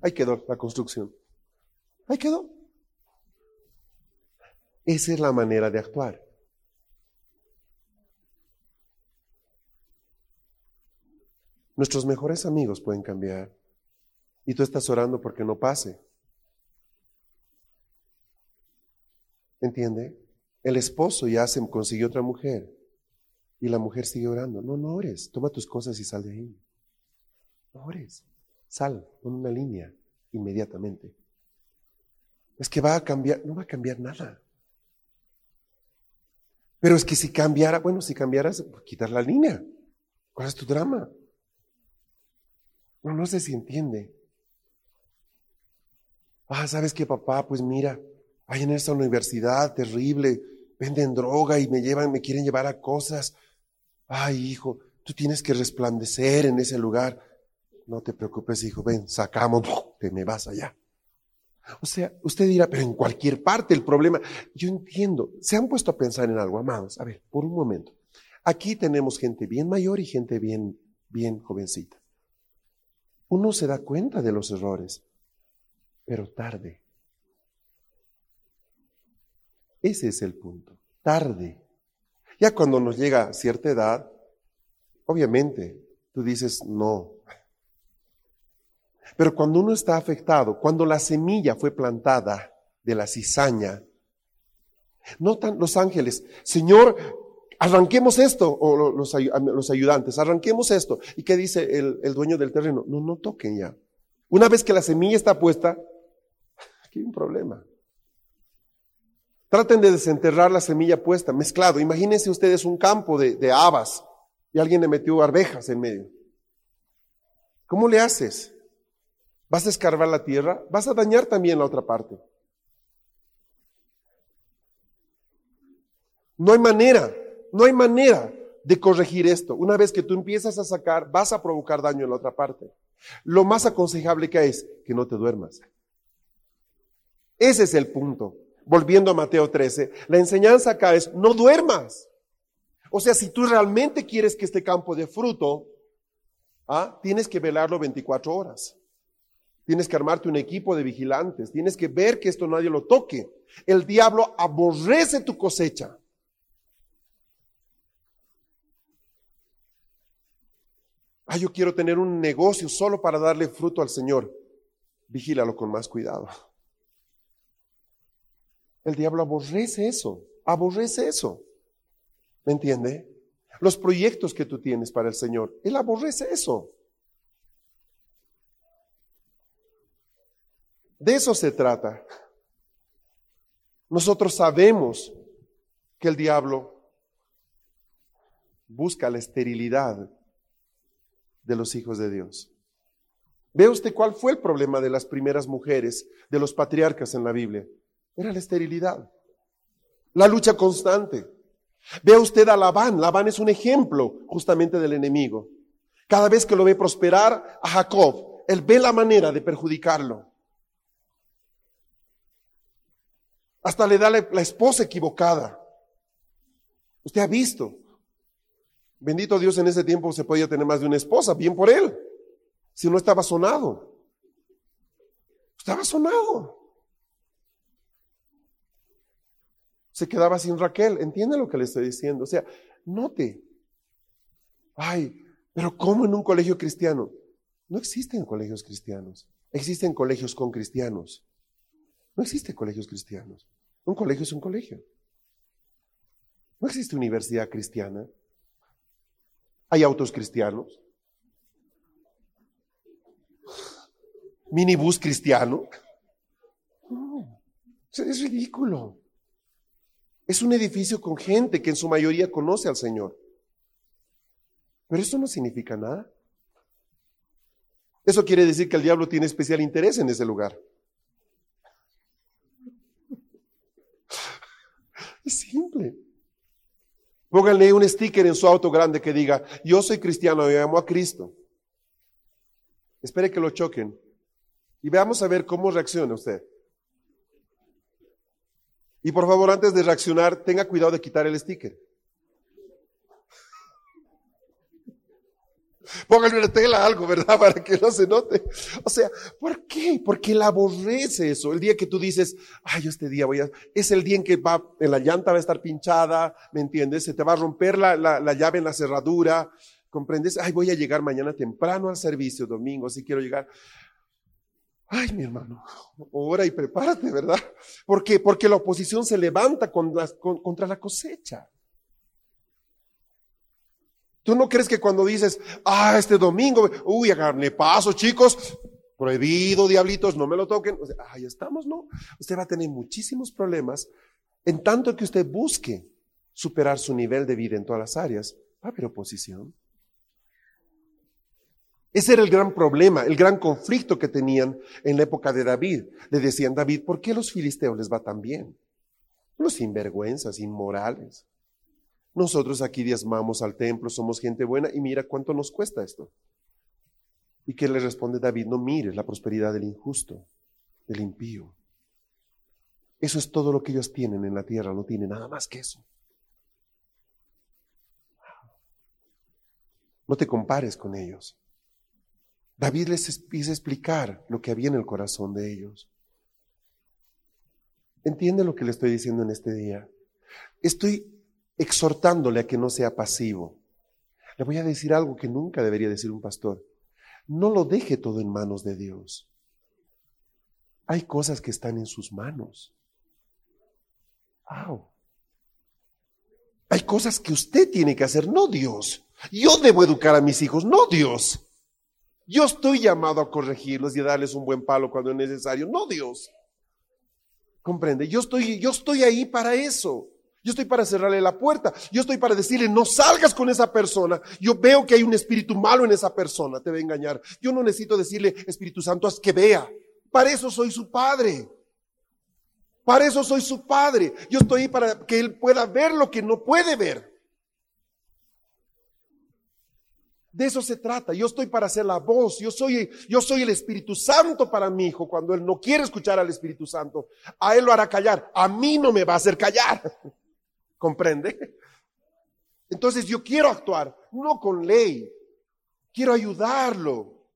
Ahí quedó la construcción. Ahí quedó. Esa es la manera de actuar. Nuestros mejores amigos pueden cambiar. Y tú estás orando porque no pase. ¿Entiende? El esposo ya se consiguió otra mujer y la mujer sigue orando. No, no ores. Toma tus cosas y sal de ahí. No ores. Sal con una línea inmediatamente. Es que va a cambiar. No va a cambiar nada. Pero es que si cambiara, bueno, si cambiaras, pues, quitar la línea. ¿Cuál es tu drama? No, no sé si entiende. Ah, ¿sabes qué, papá? Pues mira, hay en esta universidad terrible, venden droga y me llevan, me quieren llevar a cosas. Ay, hijo, tú tienes que resplandecer en ese lugar. No te preocupes, hijo, ven, sacamos, te me vas allá. O sea, usted dirá, pero en cualquier parte el problema. Yo entiendo, se han puesto a pensar en algo, amados. A ver, por un momento. Aquí tenemos gente bien mayor y gente bien, bien jovencita. Uno se da cuenta de los errores, pero tarde. Ese es el punto, tarde. Ya cuando nos llega cierta edad, obviamente tú dices no. Pero cuando uno está afectado, cuando la semilla fue plantada de la cizaña, notan los ángeles, Señor, arranquemos esto, o los, ayudantes, arranquemos esto. ¿Y qué dice el, el, dueño del terreno? No, no toquen ya. Una vez que la semilla está puesta, aquí hay un problema. Traten de desenterrar la semilla puesta, mezclado. Imagínense ustedes un campo de, de habas y alguien le metió arvejas en medio. ¿Cómo le haces? ¿Vas a escarbar la tierra? Vas a dañar también la otra parte. No hay manera. No hay manera de corregir esto. Una vez que tú empiezas a sacar, vas a provocar daño en la otra parte. Lo más aconsejable que es que no te duermas. Ese es el punto. Volviendo a Mateo 13, la enseñanza acá es no duermas. O sea, si tú realmente quieres que este campo dé fruto, ¿ah? tienes que velarlo 24 horas. Tienes que armarte un equipo de vigilantes. Tienes que ver que esto nadie lo toque. El diablo aborrece tu cosecha. Ah, yo quiero tener un negocio solo para darle fruto al Señor. Vigílalo con más cuidado. El diablo aborrece eso, aborrece eso. ¿Me entiende? Los proyectos que tú tienes para el Señor, Él aborrece eso. De eso se trata. Nosotros sabemos que el diablo busca la esterilidad de los hijos de Dios. ¿Ve usted cuál fue el problema de las primeras mujeres, de los patriarcas en la Biblia? Era la esterilidad, la lucha constante. Ve usted a Labán, Labán es un ejemplo justamente del enemigo. Cada vez que lo ve prosperar a Jacob, él ve la manera de perjudicarlo. Hasta le da la, esposa equivocada. Usted ha visto Bendito Dios, en ese tiempo se podía tener más de una esposa, bien por él. Si no estaba sonado. Estaba sonado. Se quedaba sin Raquel. ¿Entiende lo que le estoy diciendo? O sea, note. Ay, pero ¿cómo en un colegio cristiano? No existen colegios cristianos. Existen colegios con cristianos. No existen colegios cristianos. Un colegio es un colegio. No existe universidad cristiana. Hay autos cristianos. Minibús cristiano. es ridículo. Es un edificio con gente que en su mayoría conoce al Señor. Pero eso no significa nada. Eso quiere decir que el diablo tiene especial interés en ese lugar. Es simple. Pónganle un sticker en su auto grande que diga, yo soy cristiano, y amo a Cristo. Espere que lo choquen. Y veamos a ver cómo reacciona usted. Y por favor, antes de reaccionar, tenga cuidado de quitar el sticker. Póngale una tela algo, ¿verdad? Para que no se note. O sea, ¿por qué? Porque la aborrece eso. El día que tú dices, ay, este día voy a, es el día en que va, en la llanta va a estar pinchada, ¿me entiendes? Se te va a romper la, la, la llave en la cerradura, ¿comprendes? Ay, voy a llegar mañana temprano al servicio, domingo, si quiero llegar. Ay, mi hermano, ora y prepárate, ¿verdad? ¿Por qué? Porque la oposición se levanta contra la cosecha. ¿Tú no crees que cuando dices, ah, este domingo, uy, agarré paso, chicos, prohibido, diablitos, no me lo toquen? Ahí estamos, ¿no? Usted va a tener muchísimos problemas en tanto que usted busque superar su nivel de vida en todas las áreas. Va a haber oposición. Ese era el gran problema, el gran conflicto que tenían en la época de David. Le decían, David, ¿por qué a los filisteos les va tan bien? Los sinvergüenzas, inmorales. Nosotros aquí diezmamos al templo, somos gente buena y mira cuánto nos cuesta esto. ¿Y qué le responde David? No mires la prosperidad del injusto, del impío. Eso es todo lo que ellos tienen en la tierra, no tienen nada más que eso. No te compares con ellos. David les empieza explicar lo que había en el corazón de ellos. ¿Entiende lo que le estoy diciendo en este día? Estoy exhortándole a que no sea pasivo. Le voy a decir algo que nunca debería decir un pastor. No lo deje todo en manos de Dios. Hay cosas que están en sus manos. Hay cosas que usted tiene que hacer, no Dios. Yo debo educar a mis hijos, no Dios. Yo estoy llamado a corregirlos y a darles un buen palo cuando es necesario, no Dios. ¿Comprende? Yo estoy, yo estoy ahí para eso. Yo estoy para cerrarle la puerta. Yo estoy para decirle, no salgas con esa persona. Yo veo que hay un espíritu malo en esa persona, te va a engañar. Yo no necesito decirle, Espíritu Santo, haz que vea. Para eso soy su padre. Para eso soy su padre. Yo estoy para que él pueda ver lo que no puede ver. De eso se trata. Yo estoy para hacer la voz. Yo soy, yo soy el Espíritu Santo para mi hijo. Cuando él no quiere escuchar al Espíritu Santo, a él lo hará callar. A mí no me va a hacer callar. ¿Comprende? Entonces yo quiero actuar, no con ley. Quiero ayudarlo.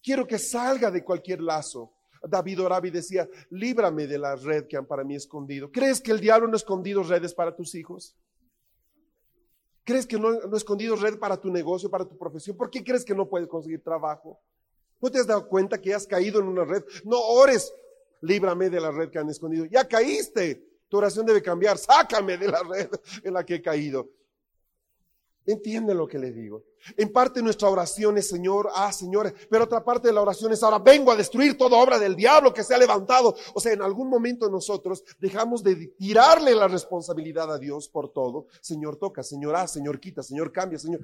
Quiero que salga de cualquier lazo. David Orabi decía, líbrame de la red que han para mí escondido. ¿Crees que el diablo no ha escondido redes para tus hijos? ¿Crees que no, no escondido red para tu negocio, para tu profesión? ¿Por qué crees que no puedes conseguir trabajo? ¿No te has dado cuenta que has caído en una red? No ores, líbrame de la red que han escondido. Ya caíste. Tu oración debe cambiar. Sácame de la red en la que he caído. Entiende lo que le digo. En parte nuestra oración es Señor, ah Señor, pero otra parte de la oración es ahora vengo a destruir toda obra del diablo que se ha levantado. O sea, en algún momento nosotros dejamos de tirarle la responsabilidad a Dios por todo. Señor toca, Señor ah, Señor quita, Señor cambia, Señor.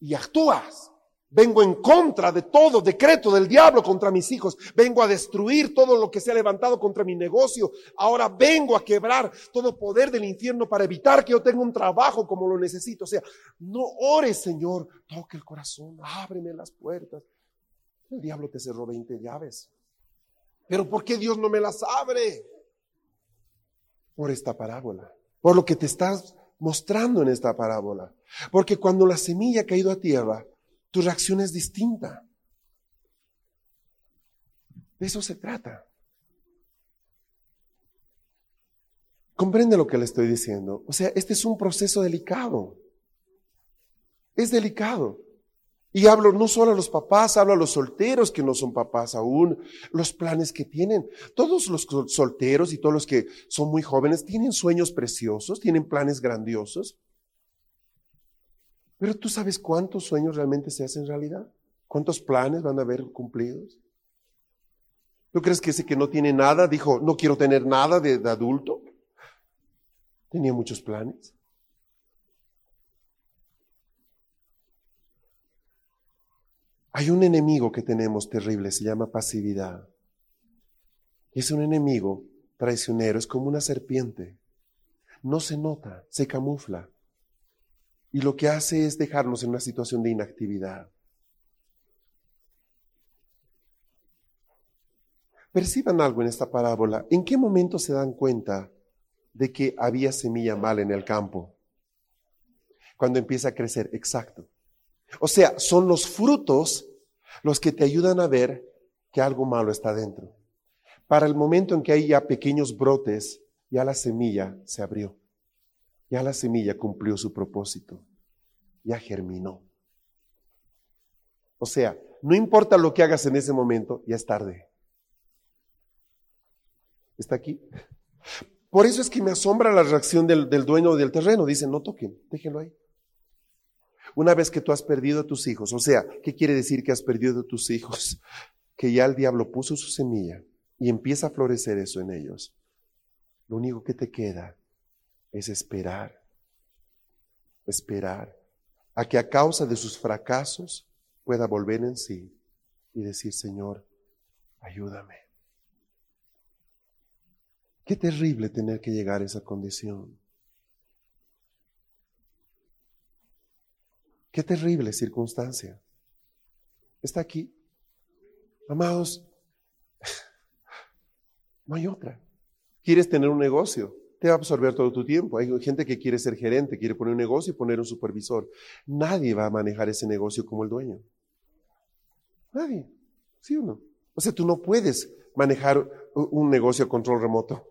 Y actúas. Vengo en contra de todo decreto del diablo contra mis hijos. Vengo a destruir todo lo que se ha levantado contra mi negocio. Ahora vengo a quebrar todo poder del infierno para evitar que yo tenga un trabajo como lo necesito. O sea, no ores, Señor. Toque el corazón, ábreme las puertas. El diablo te cerró 20 llaves. Pero ¿por qué Dios no me las abre? Por esta parábola. Por lo que te estás mostrando en esta parábola. Porque cuando la semilla ha caído a tierra, tu reacción es distinta. De eso se trata. Comprende lo que le estoy diciendo. O sea, este es un proceso delicado. Es delicado. Y hablo no solo a los papás, hablo a los solteros que no son papás aún, los planes que tienen. Todos los solteros y todos los que son muy jóvenes tienen sueños preciosos, tienen planes grandiosos. Pero tú sabes cuántos sueños realmente se hacen realidad, cuántos planes van a haber cumplidos. ¿Tú crees que ese que no tiene nada dijo, no quiero tener nada de, de adulto? Tenía muchos planes. Hay un enemigo que tenemos terrible, se llama pasividad. Es un enemigo traicionero, es como una serpiente. No se nota, se camufla. Y lo que hace es dejarnos en una situación de inactividad. Perciban algo en esta parábola. ¿En qué momento se dan cuenta de que había semilla mala en el campo? Cuando empieza a crecer, exacto. O sea, son los frutos los que te ayudan a ver que algo malo está dentro. Para el momento en que hay ya pequeños brotes, ya la semilla se abrió. Ya la semilla cumplió su propósito. Ya germinó. O sea, no importa lo que hagas en ese momento, ya es tarde. ¿Está aquí? Por eso es que me asombra la reacción del, del dueño del terreno. Dice, no toquen, déjenlo ahí. Una vez que tú has perdido a tus hijos, o sea, ¿qué quiere decir que has perdido a tus hijos? Que ya el diablo puso su semilla y empieza a florecer eso en ellos. Lo único que te queda es esperar, esperar a que a causa de sus fracasos pueda volver en sí y decir, Señor, ayúdame. Qué terrible tener que llegar a esa condición. Qué terrible circunstancia. Está aquí. Amados, no hay otra. ¿Quieres tener un negocio? Te va a absorber todo tu tiempo. Hay gente que quiere ser gerente, quiere poner un negocio y poner un supervisor. Nadie va a manejar ese negocio como el dueño. Nadie. ¿Sí o no? O sea, tú no puedes manejar un negocio a control remoto.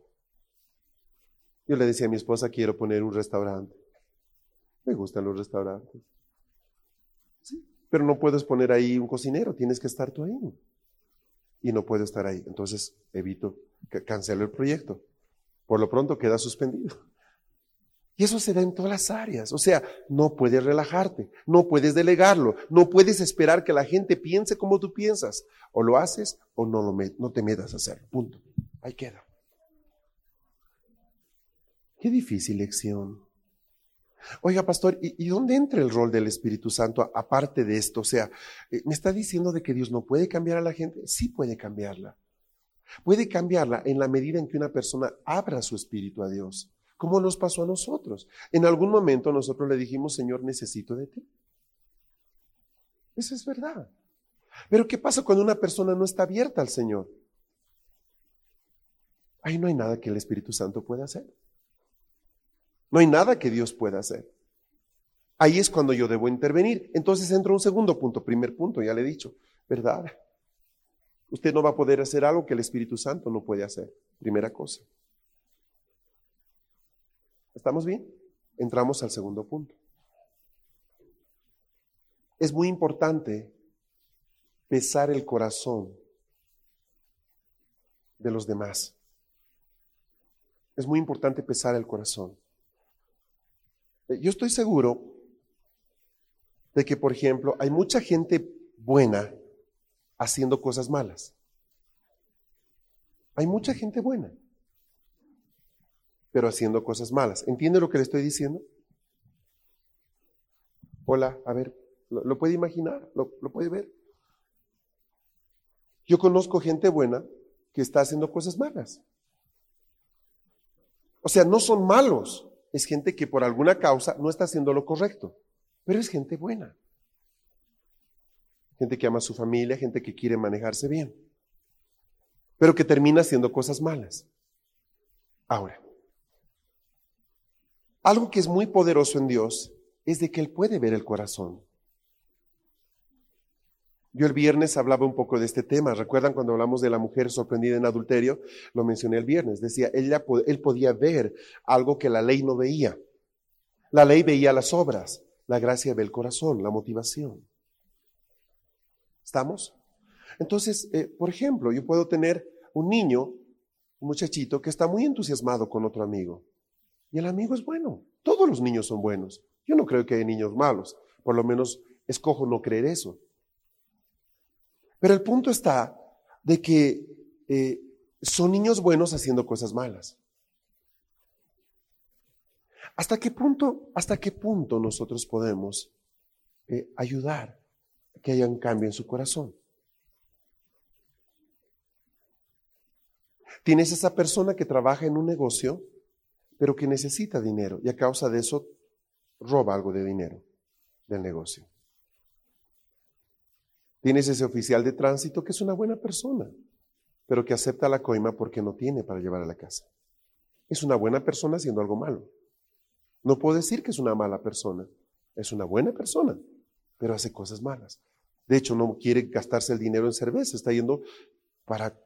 Yo le decía a mi esposa, quiero poner un restaurante. Me gustan los restaurantes. Pero no puedes poner ahí un cocinero, tienes que estar tú ahí. Y no puedo estar ahí. Entonces evito, cancelo el proyecto. Por lo pronto queda suspendido. Y eso se da en todas las áreas. O sea, no puedes relajarte, no puedes delegarlo, no puedes esperar que la gente piense como tú piensas. O lo haces o no, lo no te metas a hacerlo. Punto. Ahí queda. Qué difícil lección. Oiga, pastor, ¿y, dónde entra el rol del Espíritu Santo aparte de esto? O sea, eh, ¿me está diciendo de que Dios no puede cambiar a la gente? Sí puede cambiarla. Puede cambiarla en la medida en que una persona abra su espíritu a Dios, como nos pasó a nosotros. En algún momento nosotros le dijimos, Señor, necesito de ti. Eso es verdad. Pero ¿qué pasa cuando una persona no está abierta al Señor? Ahí no hay nada que el Espíritu Santo pueda hacer. No hay nada que Dios pueda hacer. Ahí es cuando yo debo intervenir. Entonces entro un segundo punto, primer punto, ya le he dicho, ¿verdad? Usted no va a poder hacer algo que el Espíritu Santo no puede hacer. Primera cosa. ¿Estamos bien? Entramos al segundo punto. Es muy importante pesar el corazón de los demás. Es muy importante pesar el corazón. Yo estoy seguro de que, por ejemplo, hay mucha gente buena haciendo cosas malas. Hay mucha gente buena, pero haciendo cosas malas. ¿Entiende lo que le estoy diciendo? Hola, a ver, ¿lo, puede imaginar? ¿Lo, ¿Lo puede ver? Yo conozco gente buena que está haciendo cosas malas. O sea, no son malos, es gente que por alguna causa no está haciendo lo correcto, pero es gente buena. Gente que ama a su familia, gente que quiere manejarse bien, pero que termina haciendo cosas malas. Ahora, algo que es muy poderoso en Dios es de que Él puede ver el corazón. Yo el viernes hablaba un poco de este tema. ¿Recuerdan cuando hablamos de la mujer sorprendida en adulterio? Lo mencioné el viernes. Decía, ella, él podía ver algo que la ley no veía. La ley veía las obras, la gracia ve el corazón, la motivación. ¿Estamos? Entonces, eh, por ejemplo, yo puedo tener un niño, un muchachito, que está muy entusiasmado con otro amigo. Y el amigo es bueno. Todos los niños son buenos. Yo no creo que hay niños malos. Por lo menos escojo no creer eso. Pero el punto está de que eh, son niños buenos haciendo cosas malas. ¿Hasta qué punto, hasta qué punto nosotros podemos eh, ayudar que haya un cambio en su corazón? Tienes esa persona que trabaja en un negocio, pero que necesita dinero y a causa de eso roba algo de dinero del negocio. Tienes ese oficial de tránsito que es una buena persona, pero que acepta la coima porque no tiene para llevar a la casa. Es una buena persona haciendo algo malo. No puedo decir que es una mala persona. Es una buena persona, pero hace cosas malas. De hecho, no quiere gastarse el dinero en cerveza, está yendo para,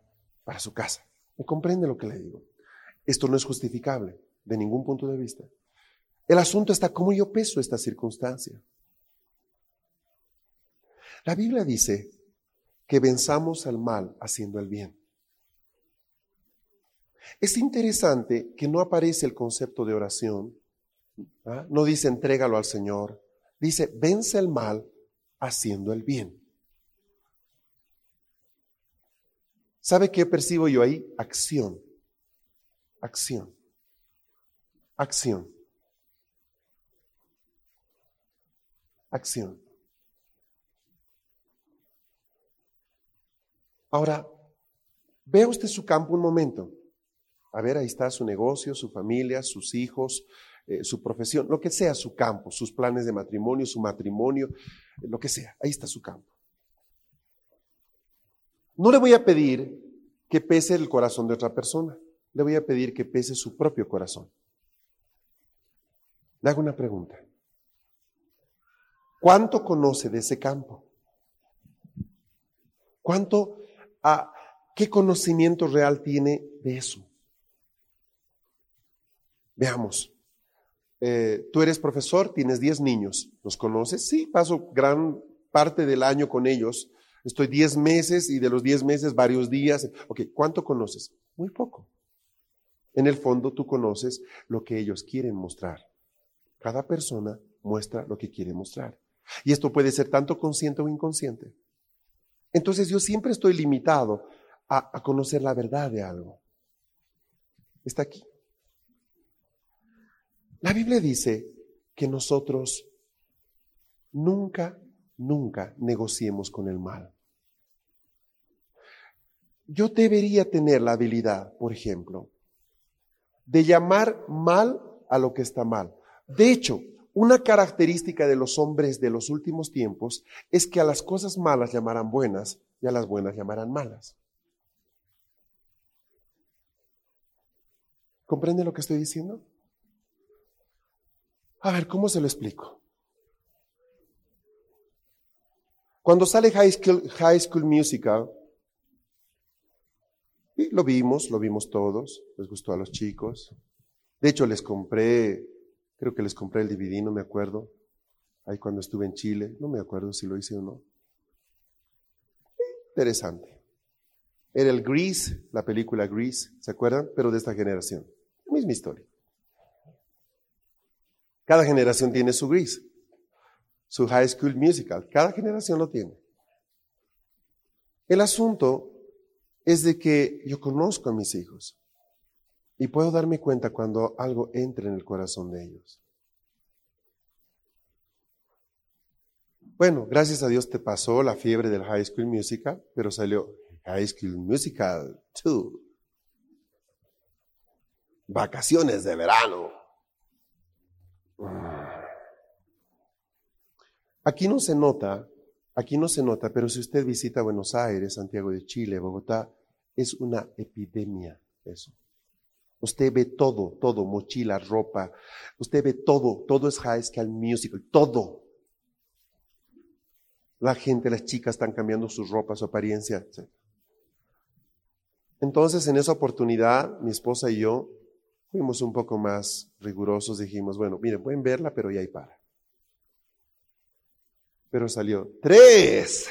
para su casa. ¿Me comprende lo que le digo? Esto no es justificable de ningún punto de vista. El asunto está cómo yo peso esta circunstancia. La Biblia dice que venzamos al mal haciendo el bien. Es interesante que no aparece el concepto de oración, ¿ah? no dice entrégalo al Señor, dice vence el mal haciendo el bien. ¿Sabe qué percibo yo ahí? Acción, acción, acción. acción. Ahora, vea usted su campo un momento. A ver, ahí está su negocio, su familia, sus hijos, eh, su profesión, lo que sea su campo, sus planes de matrimonio, su matrimonio, lo que sea. Ahí está su campo. No le voy a pedir que pese el corazón de otra persona. Le voy a pedir que pese su propio corazón. Le hago una pregunta. ¿Cuánto conoce de ese campo? ¿Cuánto, a, qué conocimiento real tiene de eso? Veamos. Eh, tú eres profesor, tienes 10 niños. ¿Los conoces? Sí, paso gran parte del año con ellos. Estoy 10 meses y de los 10 meses varios días. Ok, ¿cuánto conoces? Muy poco. En el fondo tú conoces lo que ellos quieren mostrar. Cada persona muestra lo que quiere mostrar. Y esto puede ser tanto consciente o inconsciente. Entonces yo siempre estoy limitado a, conocer la verdad de algo. Está aquí. La Biblia dice que nosotros nunca, nunca negociemos con el mal. Yo debería tener la habilidad, por ejemplo, de llamar mal a lo que está mal. De hecho, una característica de los hombres de los últimos tiempos es que a las cosas malas llamarán buenas y a las buenas llamarán malas. ¿Comprende lo que estoy diciendo? A ver, ¿cómo se lo explico? Cuando sale High School, High Musical, y lo vimos, lo vimos todos, les gustó a los chicos. De hecho, les compré Creo que les compré el DVD, no me acuerdo. Ahí cuando estuve en Chile, no me acuerdo si lo hice o no. Interesante. Era el Grease, la película Grease, ¿se acuerdan? Pero de esta generación. Misma historia. Cada generación tiene su Grease, su High School Musical. Cada generación lo tiene. El asunto es de que yo conozco a mis hijos. Y puedo darme cuenta cuando algo entra en el corazón de ellos. Bueno, gracias a Dios te pasó la fiebre del High School Musical, pero salió High School Musical 2. Vacaciones de verano. Aquí no se nota, aquí no se nota, pero si usted visita Buenos Aires, Santiago de Chile, Bogotá, es una epidemia eso. Usted ve todo, todo, mochila, ropa. Usted ve todo, todo es high school musical, todo. La gente, las chicas están cambiando sus ropas, su apariencia, Entonces, en esa oportunidad, mi esposa y yo fuimos un poco más rigurosos. Dijimos, bueno, miren, pueden verla, pero ya hay para. Pero salió tres.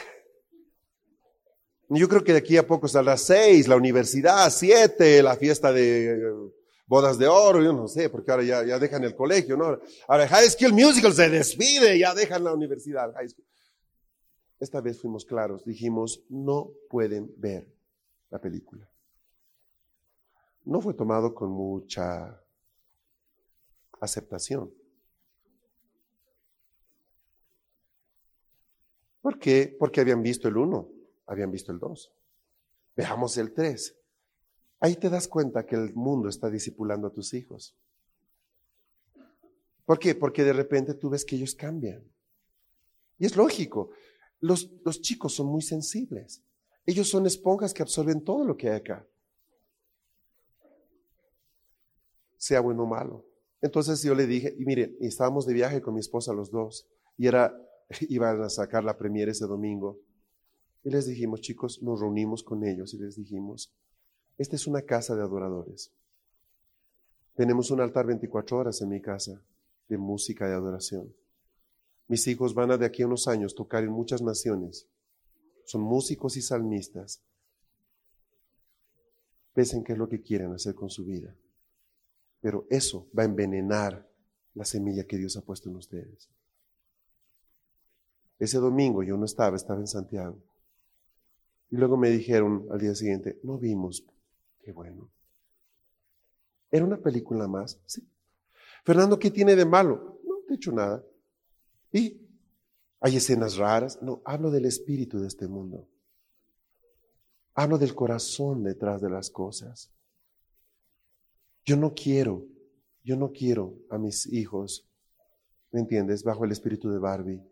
Yo creo que de aquí a poco saldrá seis, la universidad, siete, la fiesta de eh, bodas de oro, yo no sé, porque ahora ya, ya dejan el colegio, ¿no? Ahora High School Musical se despide, ya dejan la universidad. Esta vez fuimos claros, dijimos, no pueden ver la película. No fue tomado con mucha aceptación. ¿Por qué? Porque habían visto el uno, habían visto el dos. Veamos el tres. Ahí te das cuenta que el mundo está discipulando a tus hijos. ¿Por qué? Porque de repente tú ves que ellos cambian. Y es lógico. Los, los chicos son muy sensibles. Ellos son esponjas que absorben todo lo que hay acá. Sea bueno o malo. Entonces yo le dije, y miren, estábamos de viaje con mi esposa los dos, y era iban a sacar la premier ese domingo. Y les dijimos, chicos, nos reunimos con ellos y les dijimos, esta es una casa de adoradores. Tenemos un altar 24 horas en mi casa de música y adoración. Mis hijos van a de aquí a unos años tocar en muchas naciones. Son músicos y salmistas. Pesen qué es lo que quieren hacer con su vida. Pero eso va a envenenar la semilla que Dios ha puesto en ustedes. Ese domingo yo no estaba, estaba en Santiago. Y luego me dijeron al día siguiente, no vimos. Qué bueno. ¿Era una película más? Sí. Fernando, ¿qué tiene de malo? No, no he hecho nada. ¿Y hay escenas raras? No, hablo del espíritu de este mundo. Hablo del corazón detrás de las cosas. Yo no quiero, yo no quiero a mis hijos, ¿me entiendes? Bajo el espíritu de Barbie.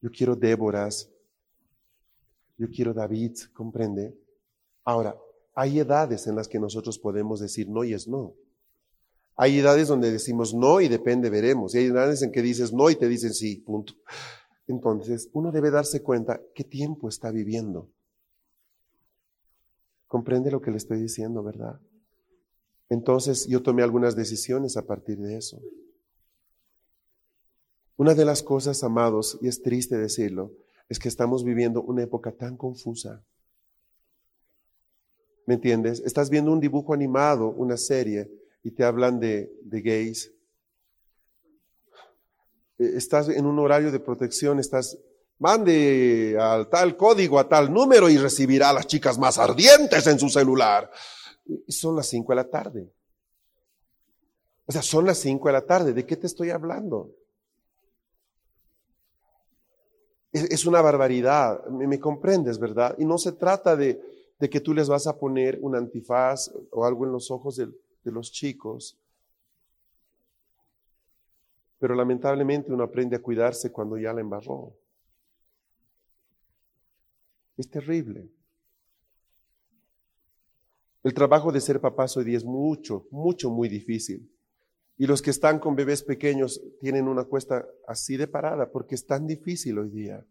Yo quiero Déboras. Yo quiero David, ¿comprende? Ahora, hay edades en las que nosotros podemos decir no y es no. Hay edades donde decimos no y depende, veremos. Y hay edades en que dices no y te dicen sí, punto. Entonces, uno debe darse cuenta qué tiempo está viviendo. Comprende lo que le estoy diciendo, ¿verdad? Entonces, yo tomé algunas decisiones a partir de eso. Una de las cosas, amados, y es triste decirlo, es que estamos viviendo una época tan confusa. ¿Me entiendes? Estás viendo un dibujo animado, una serie, y te hablan de, gays. E, estás en un horario de protección, estás, mande al tal código, a tal número y recibirá a las chicas más ardientes en su celular. Son las cinco de la tarde. O sea, son las cinco de la tarde. ¿De qué te estoy hablando? Es, una barbaridad, me, comprendes, ¿verdad? Y no se trata de, que tú les vas a poner un antifaz o algo en los ojos de, de los chicos. Pero lamentablemente uno aprende a cuidarse cuando ya la embarró. Es terrible. El trabajo de ser papá hoy día es mucho, mucho, muy difícil. Y los que están con bebés pequeños tienen una cuesta así de parada porque es tan difícil hoy día.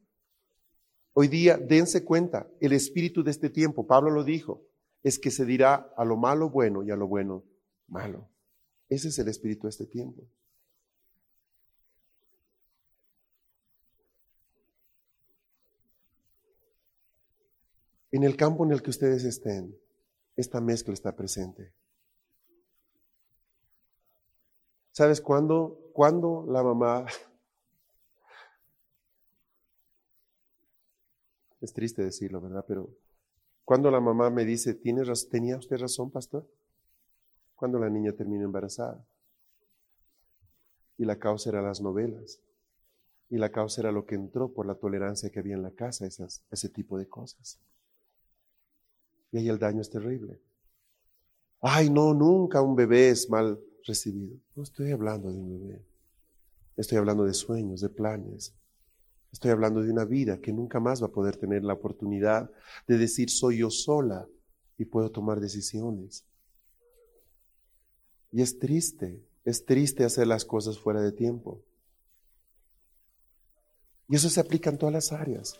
Hoy día, dense cuenta, el espíritu de este tiempo, Pablo lo dijo, es que se dirá a lo malo bueno y a lo bueno malo. Ese es el espíritu de este tiempo. En el campo en el que ustedes estén, esta mezcla está presente. ¿Sabes cuándo, cuándo la mamá... Es triste decirlo, ¿verdad? Pero cuando la mamá me dice, ¿tenía usted razón, pastor? Cuando la niña terminó embarazada. Y la causa era las novelas. Y la causa era lo que entró por la tolerancia que había en la casa, ese tipo de cosas. Y ahí el daño es terrible. Ay, no, nunca un bebé es mal recibido. No estoy hablando de un bebé. Estoy hablando de sueños, de planes. Estoy hablando de una vida que nunca más va a poder tener la oportunidad de decir soy yo sola y puedo tomar decisiones. Y es triste, es triste hacer las cosas fuera de tiempo. Y eso se aplica en todas las áreas.